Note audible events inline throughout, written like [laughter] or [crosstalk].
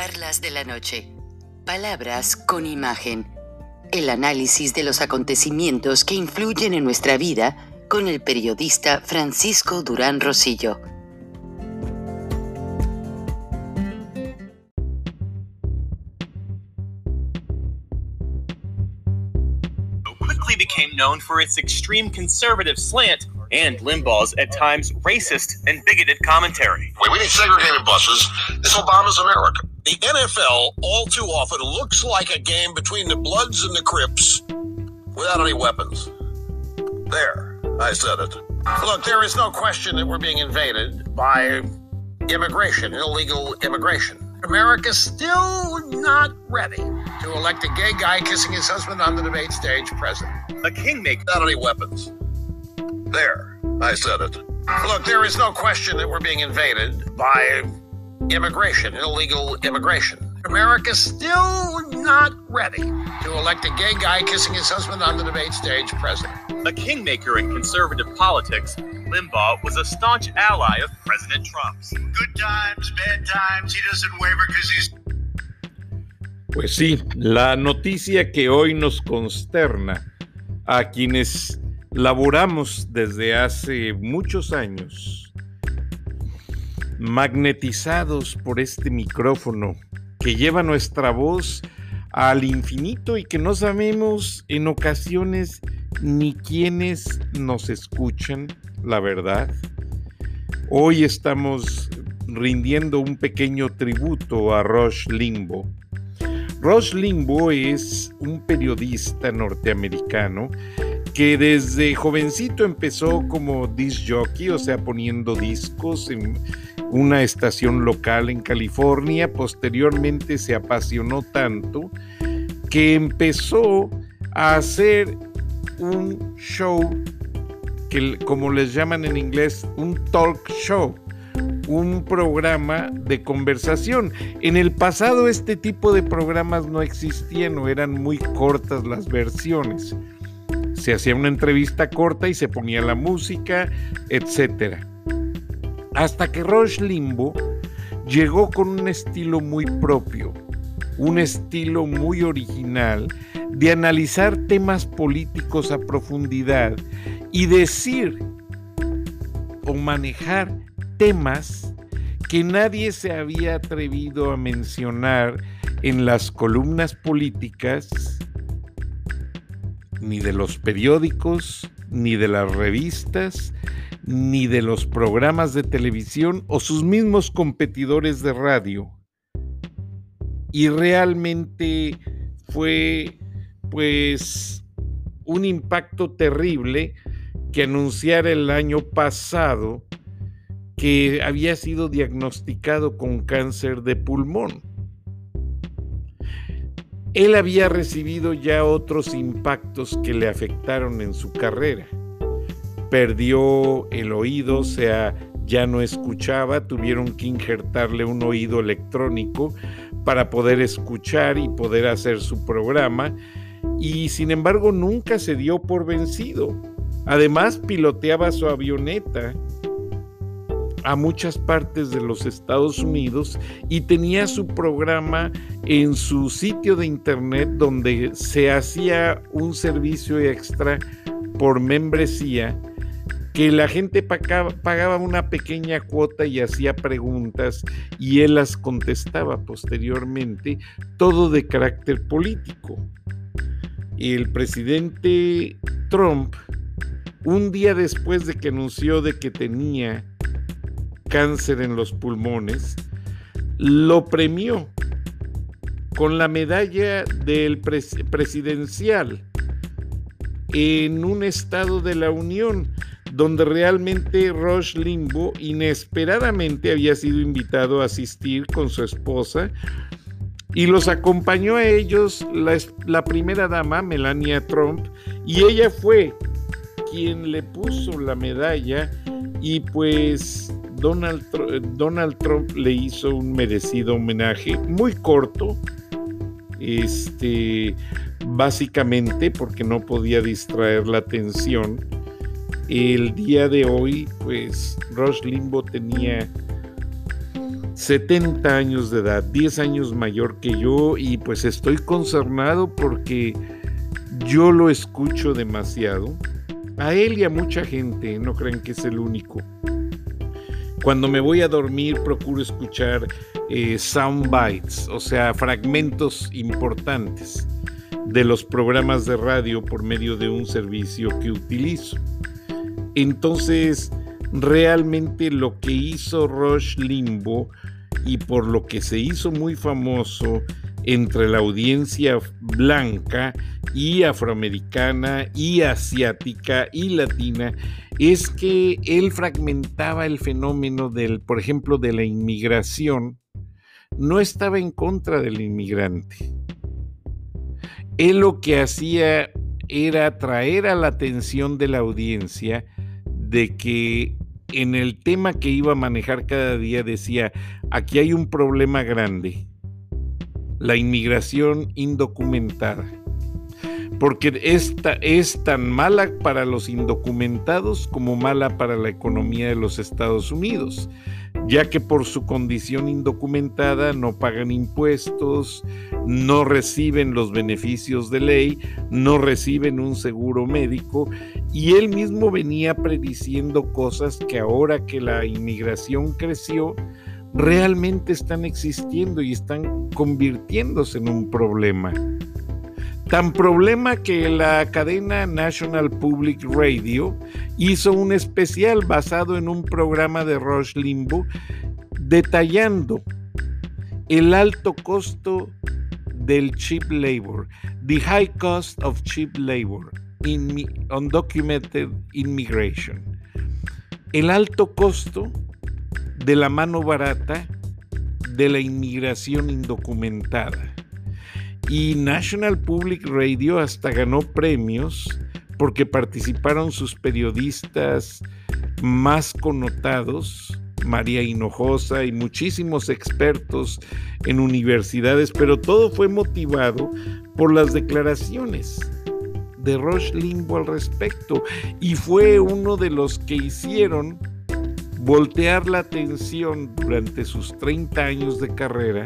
Charlas de la noche. Palabras con imagen. El análisis de los acontecimientos que influyen en nuestra vida con el periodista Francisco Durán Rosillo. quickly became known for its extreme conservative slant and Limbaugh's at times racist and bigoted commentary. We need segregated buses. This Obama's America. The NFL all too often looks like a game between the Bloods and the Crips without any weapons. There, I said it. Look, there is no question that we're being invaded by immigration, illegal immigration. America's still not ready to elect a gay guy kissing his husband on the debate stage president. A kingmaker. Without any weapons. There, I said it. Look, there is no question that we're being invaded by immigration, illegal immigration. America's still not ready to elect a gay guy kissing his husband on the debate stage president. A kingmaker in conservative politics, Limbaugh was a staunch ally of President Trump's. Good times, bad times, he doesn't waver because he's Pues sí, la noticia que hoy nos consterna a quienes laboramos desde hace muchos años, magnetizados por este micrófono que lleva nuestra voz al infinito y que no sabemos en ocasiones ni quienes nos escuchan, la verdad. Hoy estamos rindiendo un pequeño tributo a Rush Limbo. Rush Limbo es un periodista norteamericano que desde jovencito empezó como disc jockey, o sea, poniendo discos en una estación local en California. Posteriormente se apasionó tanto que empezó a hacer un show que, como les llaman en inglés, un talk show un programa de conversación. En el pasado este tipo de programas no existían o eran muy cortas las versiones se hacía una entrevista corta y se ponía la música, etc. Hasta que Rush Limbo llegó con un estilo muy propio, un estilo muy original de analizar temas políticos a profundidad y decir o manejar temas que nadie se había atrevido a mencionar en las columnas políticas ni de los periódicos, ni de las revistas, ni de los programas de televisión o sus mismos competidores de radio. Y realmente fue pues un impacto terrible que anunciara el año pasado que había sido diagnosticado con cáncer de pulmón. Él había recibido ya otros impactos que le afectaron en su carrera. Perdió el oído, o sea, ya no escuchaba, tuvieron que injertarle un oído electrónico para poder escuchar y poder hacer su programa, y sin embargo nunca se dio por vencido. Además, piloteaba su avioneta a muchas partes de los Estados Unidos y tenía su programa en su sitio de internet donde se hacía un servicio extra por membresía que la gente pagaba, una pequeña cuota y hacía preguntas y él las contestaba posteriormente, todo de carácter político. El presidente Trump, un día después de que anunció de que tenía cáncer en los pulmones, lo premió con la medalla del presidencial en un estado de la Unión donde realmente Rush Limbo inesperadamente había sido invitado a asistir con su esposa y los acompañó a ellos la, la primera dama, Melania Trump, y ella fue quien le puso la medalla y pues Donald, Donald Trump le hizo un merecido homenaje muy corto, este, básicamente porque no podía distraer la atención. El día de hoy, pues Rush Limbo tenía 70 años de edad, 10 años mayor que yo y pues estoy concernado porque yo lo escucho demasiado. A él y a mucha gente, no creen que es el único. Cuando me voy a dormir procuro escuchar eh, sound bites, o sea, fragmentos importantes de los programas de radio por medio de un servicio que utilizo. Entonces, realmente lo que hizo Rush Limbo y por lo que se hizo muy famoso entre la audiencia blanca y afroamericana y asiática y latina es que él fragmentaba el fenómeno del, por ejemplo, de la inmigración, no estaba en contra del inmigrante. Él lo que hacía era traer a la atención de la audiencia de que en el tema que iba a manejar cada día decía, aquí hay un problema grande, la inmigración indocumentada. Porque esta es tan mala para los indocumentados como mala para la economía de los Estados Unidos, ya que por su condición indocumentada no pagan impuestos, no reciben los beneficios de ley, no reciben un seguro médico y él mismo venía prediciendo cosas que ahora que la inmigración creció, realmente están existiendo y están convirtiéndose en un problema. Tan problema que la cadena National Public Radio hizo un especial basado en un programa de Rush Limbo detallando el alto costo del cheap labor, the high cost of cheap labor in undocumented immigration. El alto costo de la mano barata de la inmigración indocumentada. Y National Public Radio hasta ganó premios porque participaron sus periodistas más connotados, María Hinojosa y muchísimos expertos en universidades, pero todo fue motivado por las declaraciones de Roche Limbo al respecto y fue uno de los que hicieron voltear la atención durante sus 30 años de carrera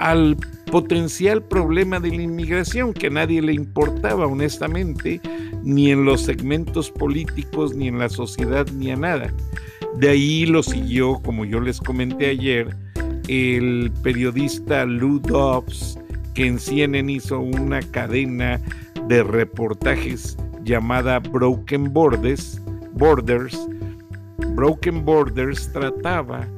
al potencial problema de la inmigración que a nadie le importaba honestamente, ni en los segmentos políticos, ni en la sociedad, ni a nada. De ahí lo siguió, como yo les comenté ayer, el periodista Lou Dobbs, que en CNN hizo una cadena de reportajes llamada Broken Borders, Borders Broken Borders trataba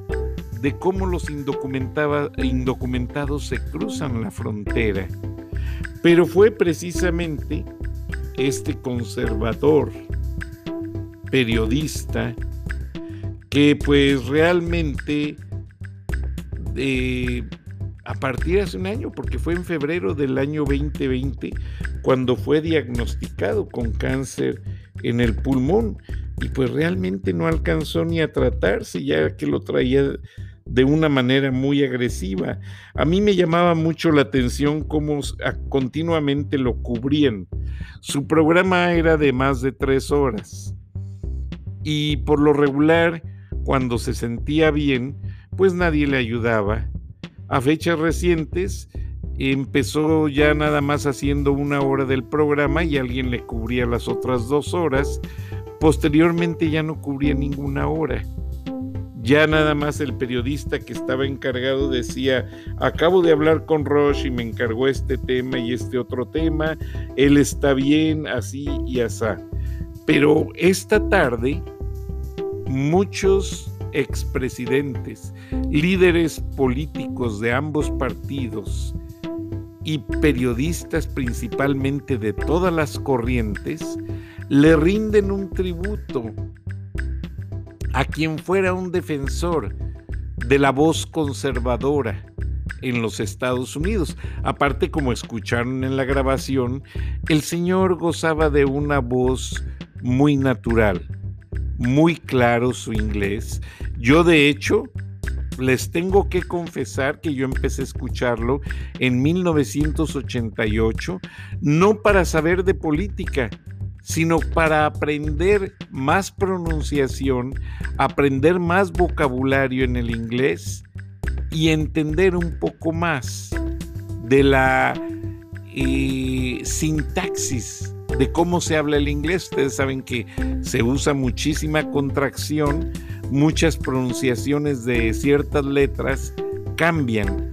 de cómo los indocumentados se cruzan la frontera. Pero fue precisamente este conservador periodista que pues realmente eh, a partir de hace un año, porque fue en febrero del año 2020 cuando fue diagnosticado con cáncer en el pulmón y pues realmente no alcanzó ni a tratarse ya que lo traía de una manera muy agresiva. A mí me llamaba mucho la atención cómo continuamente lo cubrían. Su programa era de más de tres horas y por lo regular, cuando se sentía bien, pues nadie le ayudaba. A fechas recientes, empezó ya nada más haciendo una hora del programa y alguien le cubría las otras dos horas Posteriormente ya no cubría ninguna hora. Ya nada más el periodista que estaba encargado decía, acabo de hablar con Roche y me encargó este tema y este otro tema, él está bien, así y así. Pero esta tarde, muchos expresidentes, líderes políticos de ambos partidos y periodistas principalmente de todas las corrientes, le rinden un tributo a quien fuera un defensor de la voz conservadora en los Estados Unidos. Aparte, como escucharon en la grabación, el señor gozaba de una voz muy natural, muy claro su inglés. Yo, de hecho, les tengo que confesar que yo empecé a escucharlo en 1988, no para saber de política, sino para aprender más pronunciación, aprender más vocabulario en el inglés y entender un poco más de la eh, sintaxis de cómo se habla el inglés. Ustedes saben que se usa muchísima contracción, muchas pronunciaciones de ciertas letras cambian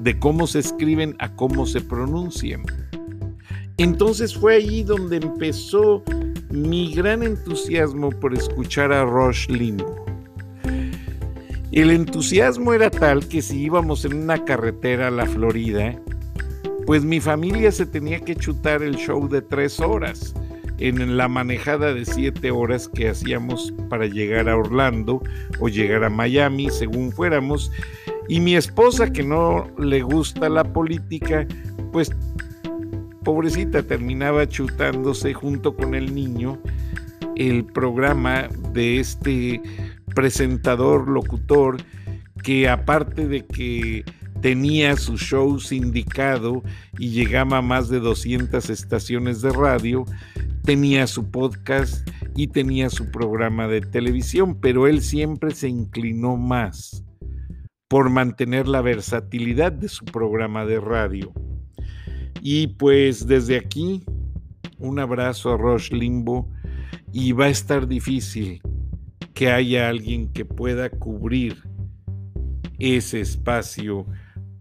de cómo se escriben a cómo se pronuncian. Entonces fue allí donde empezó mi gran entusiasmo por escuchar a Rush Limbaugh. El entusiasmo era tal que si íbamos en una carretera a la Florida, pues mi familia se tenía que chutar el show de tres horas en la manejada de siete horas que hacíamos para llegar a Orlando o llegar a Miami, según fuéramos. Y mi esposa, que no le gusta la política, pues pobrecita terminaba chutándose junto con el niño el programa de este presentador, locutor, que aparte de que tenía su show sindicado y llegaba a más de 200 estaciones de radio, tenía su podcast y tenía su programa de televisión, pero él siempre se inclinó más por mantener la versatilidad de su programa de radio. Y pues desde aquí, un abrazo a Roche Limbo y va a estar difícil que haya alguien que pueda cubrir ese espacio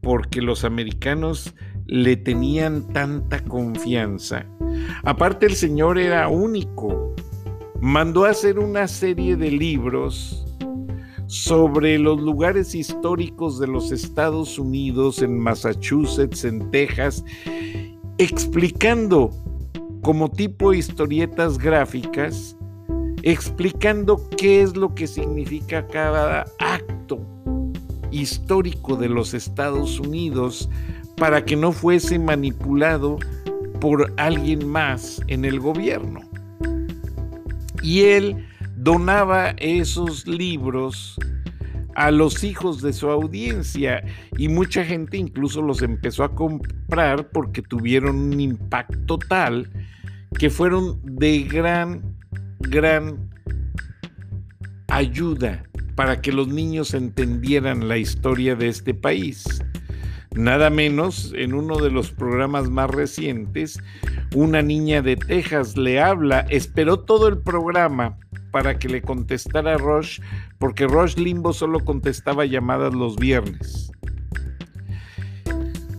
porque los americanos le tenían tanta confianza. Aparte el señor era único. Mandó a hacer una serie de libros sobre los lugares históricos de los Estados Unidos, en Massachusetts, en Texas, explicando como tipo historietas gráficas explicando qué es lo que significa cada acto histórico de los Estados Unidos para que no fuese manipulado por alguien más en el gobierno. Y él donaba esos libros a los hijos de su audiencia y mucha gente incluso los empezó a comprar porque tuvieron un impacto tal que fueron de gran gran ayuda para que los niños entendieran la historia de este país. Nada menos, en uno de los programas más recientes, una niña de Texas le habla, esperó todo el programa para que le contestara a Rush, porque Rush Limbo solo contestaba llamadas los viernes.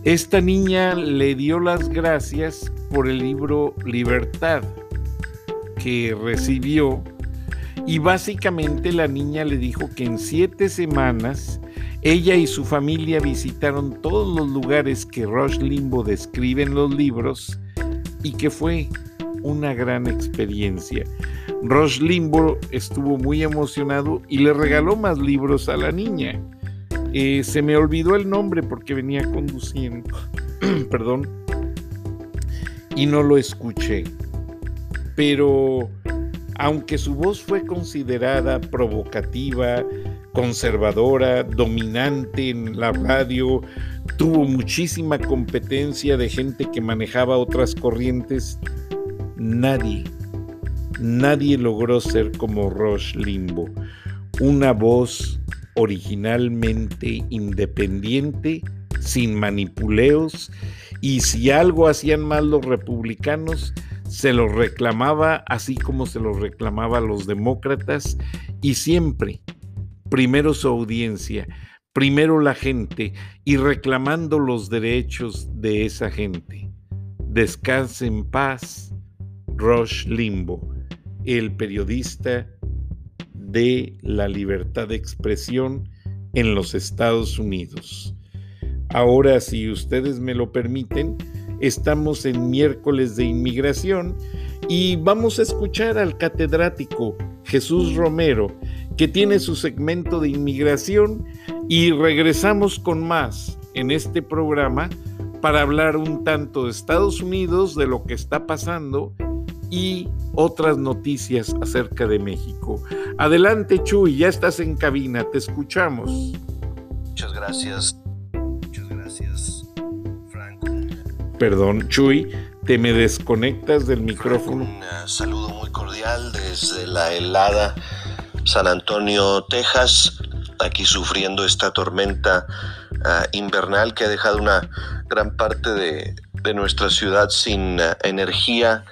Esta niña le dio las gracias por el libro Libertad, que recibió y básicamente la niña le dijo que en siete semanas ella y su familia visitaron todos los lugares que Rush Limbo describe en los libros y que fue una gran experiencia. Rush Limbo estuvo muy emocionado y le regaló más libros a la niña. Eh, se me olvidó el nombre porque venía conduciendo, [clears throat] perdón, y no lo escuché. Pero aunque su voz fue considerada provocativa, conservadora, dominante en la radio, tuvo muchísima competencia de gente que manejaba otras corrientes, nadie, nadie logró ser como Rush Limbo, una voz originalmente independiente, sin manipuleos, y si algo hacían mal los republicanos, se lo reclamaba así como se lo reclamaba a los demócratas y siempre primero su audiencia, primero la gente y reclamando los derechos de esa gente. Descanse en paz, Rush Limbo, el periodista de la libertad de expresión en los Estados Unidos. Ahora, si ustedes me lo permiten, Estamos en miércoles de inmigración y vamos a escuchar al catedrático Jesús Romero, que tiene su segmento de inmigración y regresamos con más en este programa para hablar un tanto de Estados Unidos, de lo que está pasando y otras noticias acerca de México. Adelante Chuy, ya estás en cabina, te escuchamos. Muchas gracias. Muchas gracias, Franco. Perdón, Chuy, te me desconectas del micrófono. Un uh, saludo muy cordial desde la helada San Antonio, Texas, aquí sufriendo esta tormenta uh, invernal que ha dejado una gran parte de, de nuestra ciudad sin uh, energía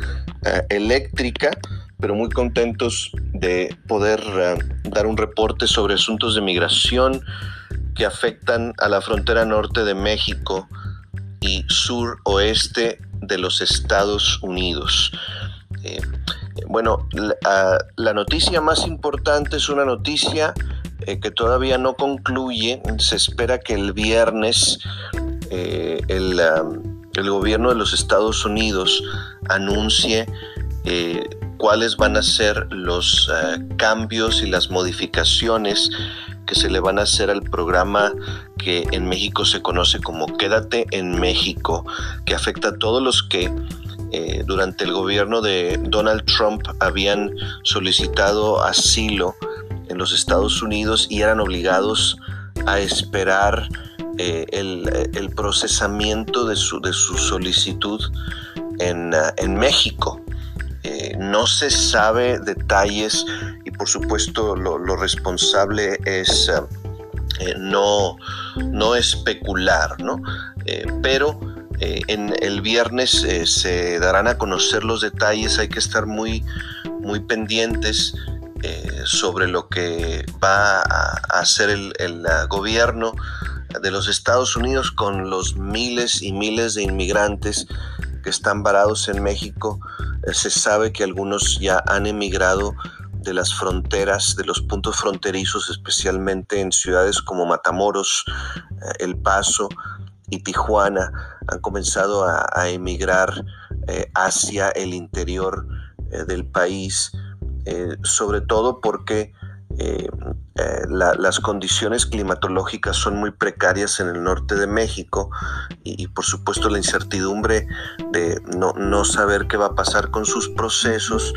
eléctrica, pero muy contentos de poder dar un reporte sobre asuntos de migración que afectan a la frontera norte de México y sur oeste de los Estados Unidos. Eh, bueno, la, noticia más importante es una noticia eh, que todavía no concluye. Se espera que el viernes eh, el, el, gobierno de los Estados Unidos anuncie cuáles van a ser los cambios y las modificaciones que se le van a hacer al programa que en México se conoce como Quédate en México, que afecta a todos los que eh, durante el gobierno de Donald Trump habían solicitado asilo en los Estados Unidos y eran obligados a esperar eh, el, procesamiento de su, de su solicitud en, en México. Eh, no se sabe detalles y por supuesto lo, responsable es eh, eh, no, no especular, ¿no? pero en el viernes se darán a conocer los detalles, hay que estar muy, muy pendientes sobre lo que va a hacer el, el gobierno de los Estados Unidos con los miles y miles de inmigrantes que están varados en México eh, se sabe que algunos ya han emigrado de las fronteras, de los puntos fronterizos, especialmente en ciudades como Matamoros, eh, El Paso y Tijuana, han comenzado a, emigrar eh, hacia el interior del país, sobre todo porque las condiciones climatológicas son muy precarias en el norte de México y, por supuesto la incertidumbre de no, saber qué va a pasar con sus procesos,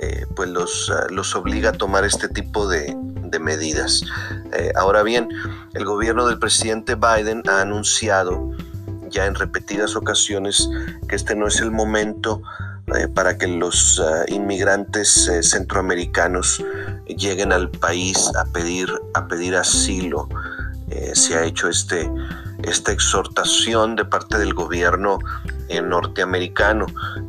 eh, pues los, ah, los, obliga a tomar este tipo de, medidas. Eh, ahora bien, el gobierno del presidente Biden ha anunciado ya en repetidas ocasiones que este no es el momento eh, para que los ah, inmigrantes centroamericanos lleguen al país a pedir, a pedir asilo. se ha hecho este, esta exhortación de parte del gobierno eh, norteamericano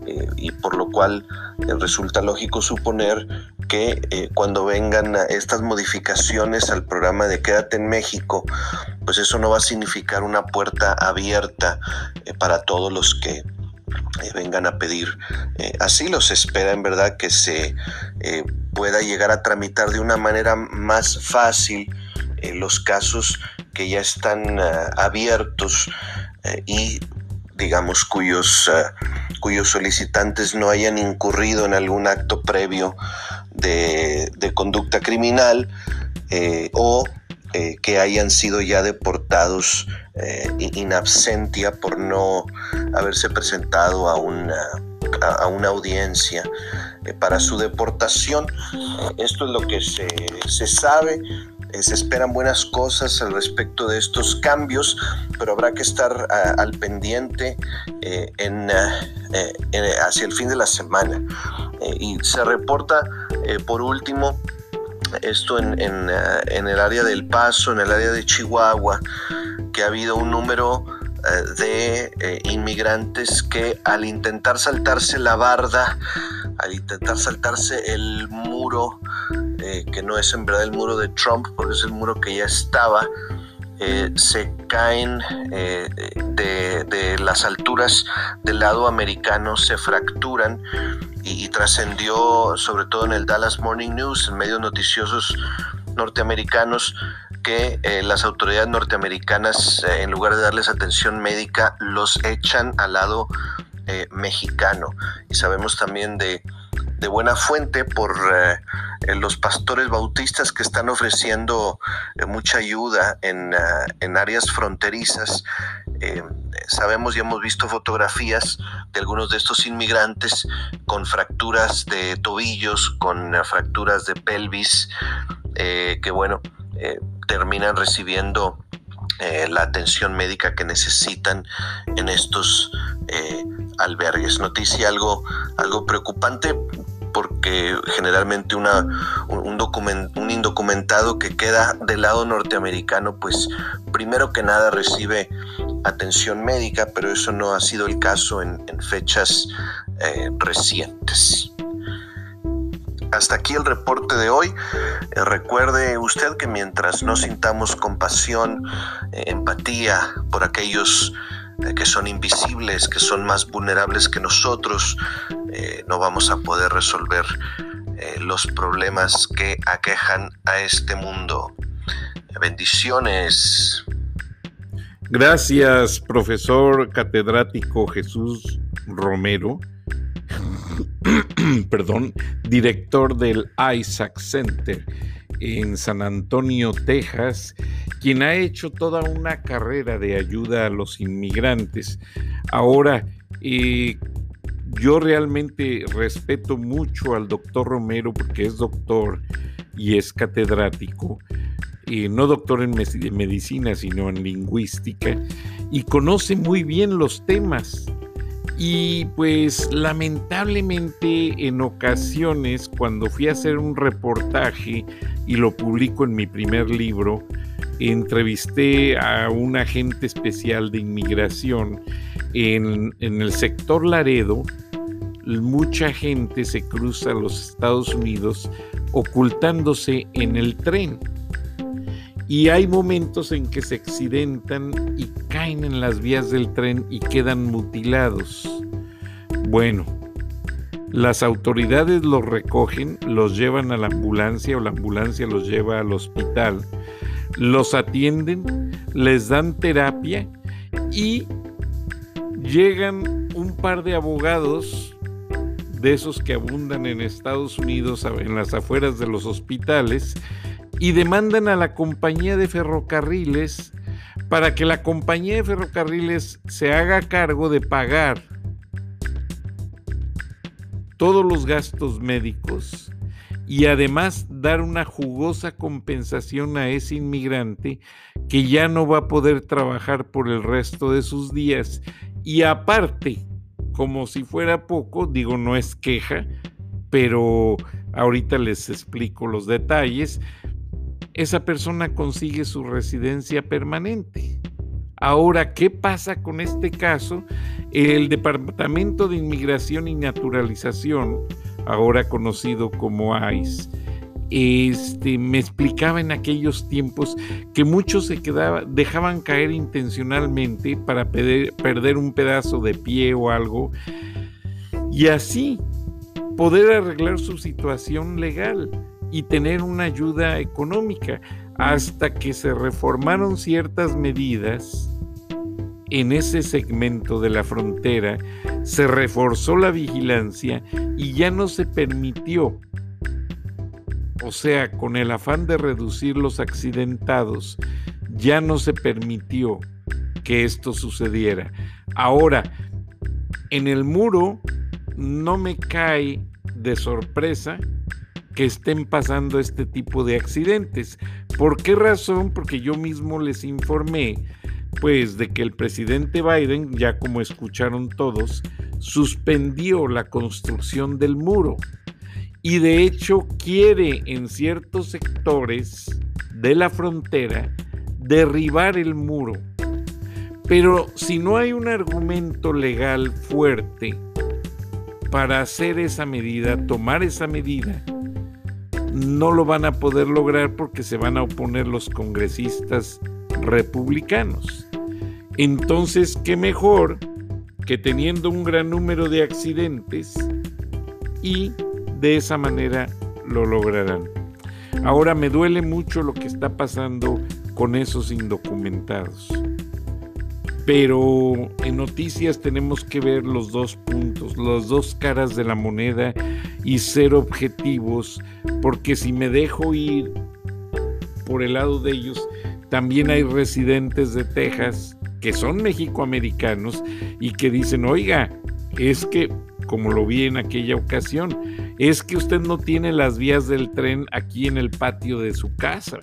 eh, y por lo cual eh, resulta lógico suponer que cuando vengan estas modificaciones al programa de Quédate en México, pues eso no va a significar una puerta abierta para todos los que vengan a pedir asilo. Se espera en verdad que se pueda llegar a tramitar de una manera más fácil los casos que ya están eh, abiertos eh, y digamos cuyos, eh, cuyos solicitantes no hayan incurrido en algún acto previo de, conducta criminal o que hayan sido ya deportados in absentia por no haberse presentado a una, a una audiencia para su deportación. Esto es lo que se, se sabe. Eh, se esperan buenas cosas al respecto de estos cambios, pero habrá que estar al pendiente eh, eh, en, hacia el fin de la semana. y se reporta, por último, esto en, ah, en, el área del Paso, en el área de Chihuahua, que ha habido un número de inmigrantes que al intentar saltarse la barda, al intentar saltarse el muro eh, que no es en verdad el muro de Trump, porque es el muro que ya estaba, eh, se caen eh, de, las alturas del lado americano, se fracturan y, trascendió sobre todo en el Dallas Morning News, en medios noticiosos norteamericanos, que las autoridades norteamericanas, en lugar de darles atención médica, los echan al lado mexicano. Y sabemos también de de buena fuente por eh, los pastores bautistas que están ofreciendo eh, mucha ayuda en, en áreas fronterizas. sabemos y hemos visto fotografías de algunos de estos inmigrantes con fracturas de tobillos, con fracturas de pelvis, que bueno, terminan recibiendo eh, la atención médica que necesitan en estos eh, albergues. Noticia algo, algo preocupante porque generalmente una, un, indocumentado que queda del lado norteamericano, pues primero que nada recibe atención médica, pero eso no ha sido el caso en, fechas eh, recientes. Hasta aquí el reporte de hoy. Eh, recuerde usted que mientras no sintamos compasión, eh, empatía por aquellos que son invisibles, que son más vulnerables que nosotros, no vamos a poder resolver los problemas que aquejan a este mundo. Bendiciones. Gracias, profesor catedrático Jesús Romero. [clears throat] perdón, director del Isaac Center en San Antonio, Texas, quien ha hecho toda una carrera de ayuda a los inmigrantes. Ahora, eh, yo realmente respeto mucho al doctor Romero porque es doctor y es catedrático, eh, no doctor en medicina, sino en lingüística, y conoce muy bien los temas y pues lamentablemente en ocasiones cuando fui a hacer un reportaje y lo publico en mi primer libro, entrevisté a un agente especial de inmigración en, el sector Laredo. Mucha gente se cruza a los Estados Unidos ocultándose en el tren y hay momentos en que se accidentan y caen en las vías del tren y quedan mutilados. Bueno, las autoridades los recogen, los llevan a la ambulancia o la ambulancia los lleva al hospital, los atienden, les dan terapia y llegan un par de abogados de esos que abundan en Estados Unidos, en las afueras de los hospitales, y demandan a la compañía de ferrocarriles para que la compañía de ferrocarriles se haga cargo de pagar todos los gastos médicos y además dar una jugosa compensación a ese inmigrante que ya no va a poder trabajar por el resto de sus días y aparte, como si fuera poco, digo no es queja, pero ahorita les explico los detalles, esa persona consigue su residencia permanente. Ahora, ¿qué pasa con este caso? El Departamento de Inmigración y Naturalización, ahora conocido como ICE, este, me explicaba en aquellos tiempos que muchos se quedaban, dejaban caer intencionalmente para perder un pedazo de pie o algo y así poder arreglar su situación legal y tener una ayuda económica hasta que se reformaron ciertas medidas en ese segmento de la frontera, se reforzó la vigilancia y ya no se permitió, o sea, con el afán de reducir los accidentados, ya no se permitió que esto sucediera. Ahora, en el muro no me cae de sorpresa que estén pasando este tipo de accidentes. ¿Por qué razón? Porque yo mismo les informé, pues, de que el presidente Biden, ya como escucharon todos, suspendió la construcción del muro y de hecho quiere en ciertos sectores de la frontera derribar el muro. Pero si no hay un argumento legal fuerte para hacer esa medida, tomar esa medida, no lo van a poder lograr porque se van a oponer los congresistas republicanos. Entonces, ¿qué mejor que teniendo un gran número de accidentes y de esa manera lo lograrán? Ahora me duele mucho lo que está pasando con esos indocumentados. Pero en noticias tenemos que ver los dos puntos, las dos caras de la moneda y ser objetivos, porque si me dejo ir por el lado de ellos, también hay residentes de Texas que son mexicoamericanos y que dicen, oiga, es que, como lo vi en aquella ocasión, es que usted no tiene las vías del tren aquí en el patio de su casa.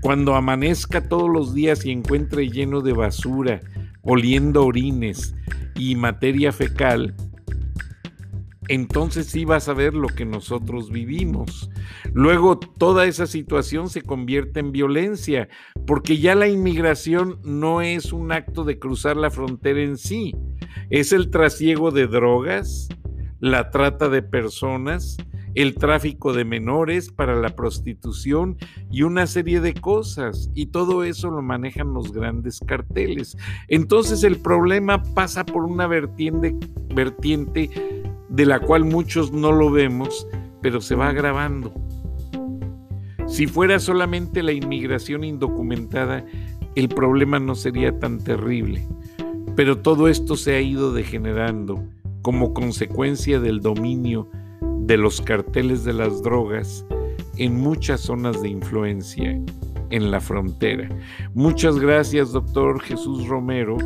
Cuando amanezca todos los días y encuentre lleno de basura, oliendo orines y materia fecal, entonces sí vas a ver lo que nosotros vivimos. Luego toda esa situación se convierte en violencia, porque ya la inmigración no es un acto de cruzar la frontera en sí, es el trasiego de drogas, la trata de personas, el tráfico de menores para la prostitución y una serie de cosas. Y todo eso lo manejan los grandes carteles. Entonces el problema pasa por una vertiente, vertiente de la cual muchos no lo vemos, pero se va agravando. Si fuera solamente la inmigración indocumentada, el problema no sería tan terrible. Pero todo esto se ha ido degenerando como consecuencia del dominio de los carteles de las drogas en muchas zonas de influencia en la frontera. Muchas gracias, doctor Jesús Romero,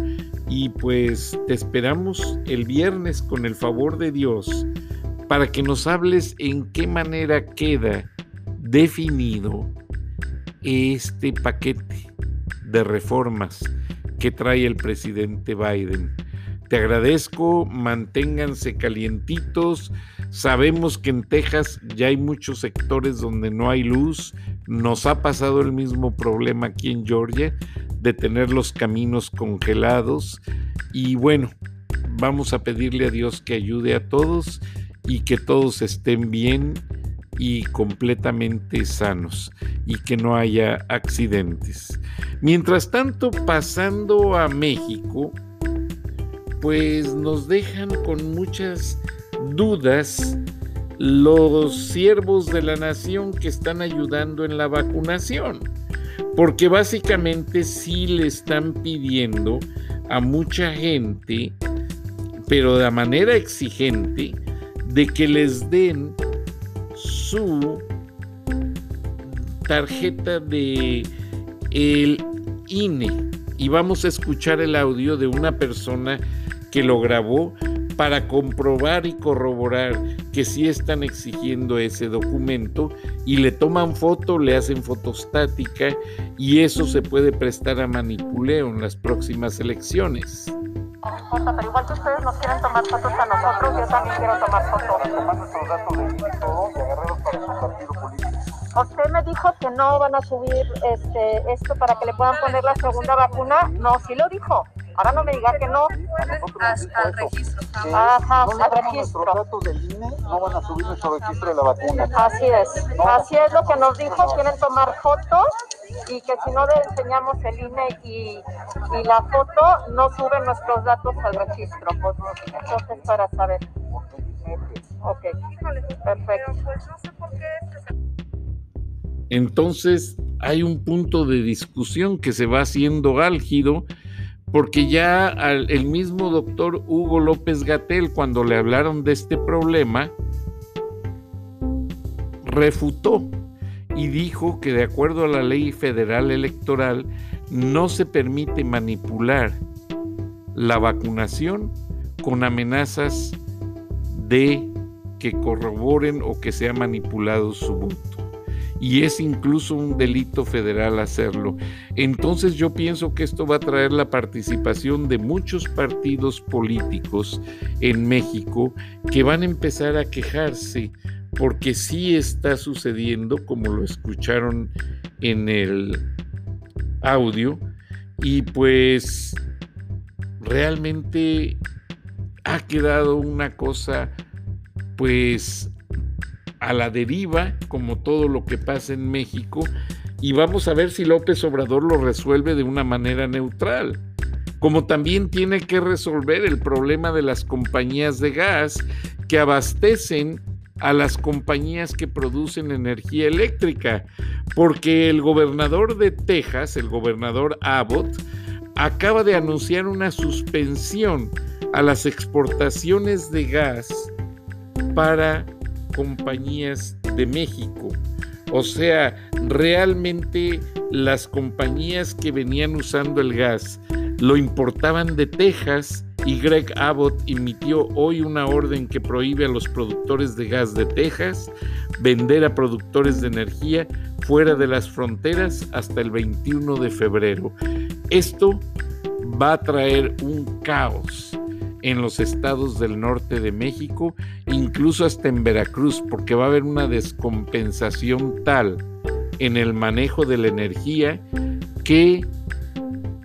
y pues te esperamos el viernes con el favor de Dios para que nos hables en qué manera queda definido este paquete de reformas que trae el presidente Biden. Te agradezco, manténganse calientitos. Sabemos que en Texas ya hay muchos sectores donde no hay luz. Nos ha pasado el mismo problema aquí en Georgia de tener los caminos congelados. Y bueno, vamos a pedirle a Dios que ayude a todos y que todos estén bien y completamente sanos y que no haya accidentes. Mientras tanto, pasando a México, pues nos dejan con muchas dudas los siervos de la nación que están ayudando en la vacunación, porque básicamente sí le están pidiendo a mucha gente, pero de manera exigente, de que les den su tarjeta de el INE y vamos a escuchar el audio de una persona que lo grabó para comprobar y corroborar que sí están exigiendo ese documento y le toman foto, le hacen fotostática y eso se puede prestar a manipuleo en las próximas elecciones pero igual que ustedes nos quieren tomar fotos a nosotros, yo también quiero tomar fotos. Tomar nuestros datos de todo y agarrarlos para su partido político. Usted me dijo que no van a subir este, esto para que le puedan poner la segunda vacuna. No, sí lo dijo. Ahora no me diga que no. Al registro. Ajá, al registro. Nuestros datos del INE no van a subir nuestro registro de la vacuna. Así es. Así es lo que nos dijo. Quieren tomar fotos y que si no le enseñamos el INE y, y la foto, no suben nuestros datos al registro. Pues, entonces, para saber. Ok, perfecto. Entonces hay un punto de discusión que se va haciendo álgido porque ya el mismo doctor Hugo López Gatel, cuando le hablaron de este problema, refutó y dijo que de acuerdo a la ley federal electoral no se permite manipular la vacunación con amenazas de que corroboren o que sea manipulado su voto. Y es incluso un delito federal hacerlo. Entonces yo pienso que esto va a traer la participación de muchos partidos políticos en México que van a empezar a quejarse porque sí está sucediendo, como lo escucharon en el audio, y pues realmente ha quedado una cosa pues a la deriva, como todo lo que pasa en México, y vamos a ver si López Obrador lo resuelve de una manera neutral. Como también tiene que resolver el problema de las compañías de gas que abastecen a las compañías que producen energía eléctrica, porque el gobernador de Texas, el gobernador Abbott, acaba de anunciar una suspensión a las exportaciones de gas para compañías de México. O sea, realmente las compañías que venían usando el gas lo importaban de Texas y Greg Abbott emitió hoy una orden que prohíbe a los productores de gas de Texas vender a productores de energía fuera de las fronteras hasta el 21 de febrero. Esto va a traer un caos en los estados del norte de México, incluso hasta en Veracruz, porque va a haber una descompensación tal en el manejo de la energía que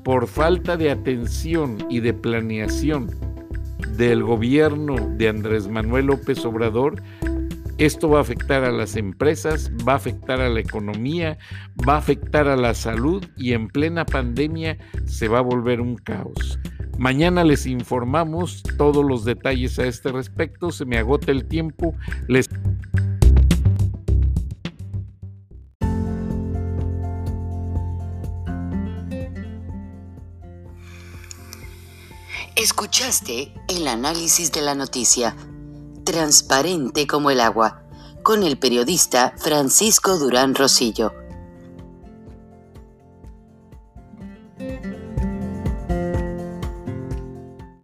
por falta de atención y de planeación del gobierno de Andrés Manuel López Obrador, esto va a afectar a las empresas, va a afectar a la economía, va a afectar a la salud y en plena pandemia se va a volver un caos. Mañana les informamos todos los detalles a este respecto. Se me agota el tiempo. Escuchaste el análisis de la noticia, transparente como el agua, con el periodista Francisco Durán Rosillo